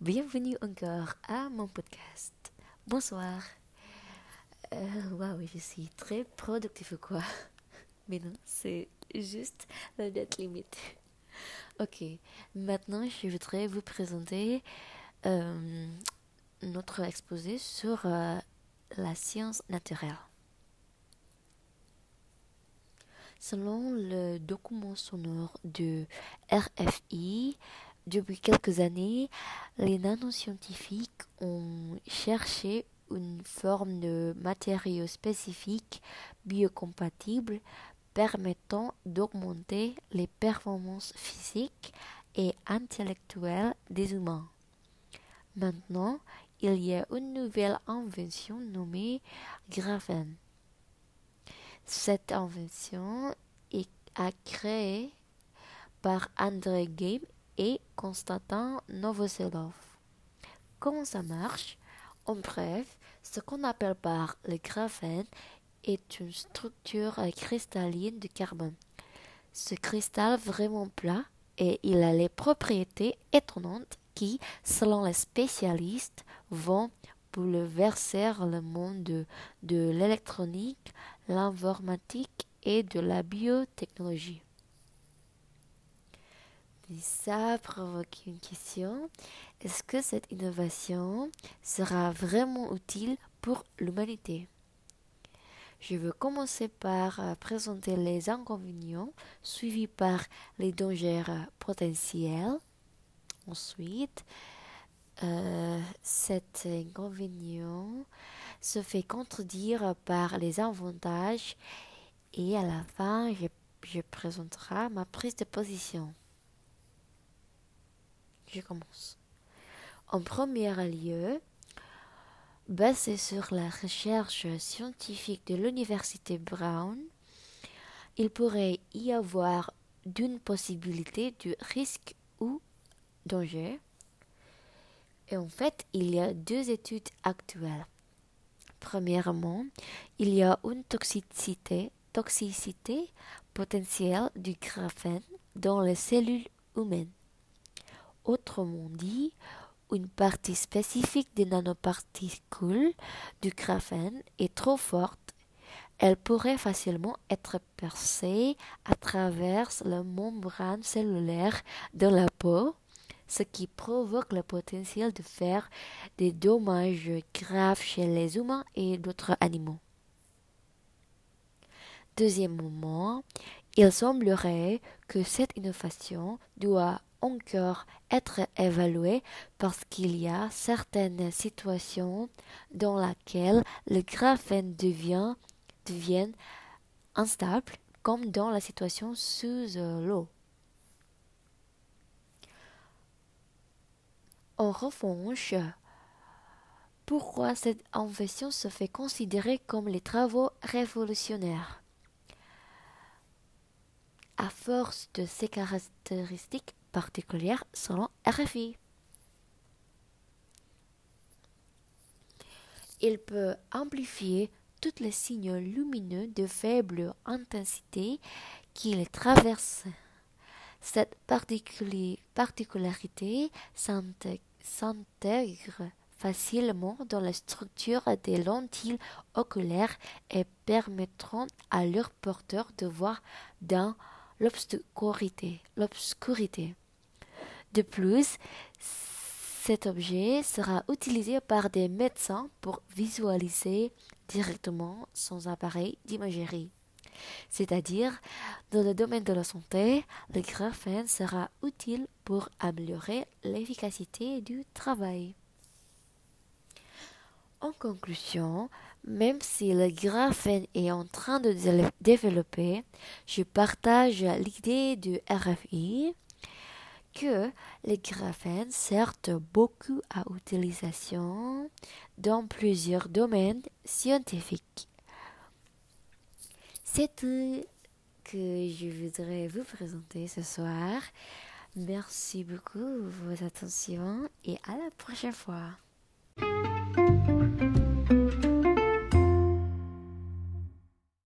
bienvenue encore à mon podcast. Bonsoir. Euh, Waouh, je suis très productive quoi? Mais non, c'est juste la date limite. Ok, maintenant je voudrais vous présenter euh, notre exposé sur euh, la science naturelle. Selon le document sonore de RFI, depuis quelques années, les nanoscientifiques ont cherché une forme de matériau spécifique biocompatible permettant d'augmenter les performances physiques et intellectuelles des humains. Maintenant, il y a une nouvelle invention nommée graphène. Cette invention est créée par André Game et Konstantin Novoselov. Comment ça marche? En bref, ce qu'on appelle par le graphène est une structure cristalline de carbone. Ce cristal vraiment plat et il a les propriétés étonnantes qui, selon les spécialistes, vont bouleverser le monde de, de l'électronique, l'informatique et de la biotechnologie. Ça provoque une question. Est-ce que cette innovation sera vraiment utile pour l'humanité? Je veux commencer par euh, présenter les inconvénients, suivis par les dangers potentiels. Ensuite, euh, cet inconvénient se fait contredire par les avantages et à la fin, je, je présenterai ma prise de position. Je commence. En premier lieu, basé sur la recherche scientifique de l'université Brown, il pourrait y avoir d'une possibilité de risque ou danger. Et en fait, il y a deux études actuelles. Premièrement, il y a une toxicité, toxicité potentielle du graphène dans les cellules humaines. Autrement dit, une partie spécifique des nanoparticules du graphène est trop forte. Elle pourrait facilement être percée à travers la membrane cellulaire de la peau, ce qui provoque le potentiel de faire des dommages graves chez les humains et d'autres animaux. Deuxièmement, il semblerait que cette innovation doit encore être évalué parce qu'il y a certaines situations dans lesquelles le graphène devient, devient instable, comme dans la situation sous l'eau. En revanche, pourquoi cette invention se fait considérer comme les travaux révolutionnaires? À force de ces caractéristiques, particulière selon RFI. Il peut amplifier tous les signaux lumineux de faible intensité qu'il traverse. Cette particularité s'intègre facilement dans la structure des lentilles oculaires et permettront à leurs porteurs de voir dans l'obscurité. De plus, cet objet sera utilisé par des médecins pour visualiser directement son appareil d'imagerie. C'est-à-dire, dans le domaine de la santé, le graphène sera utile pour améliorer l'efficacité du travail. En conclusion, même si le graphène est en train de développer, je partage l'idée du RFI que les graphènes servent beaucoup à utilisation dans plusieurs domaines scientifiques. C'est tout que je voudrais vous présenter ce soir. Merci beaucoup pour votre attention et à la prochaine fois.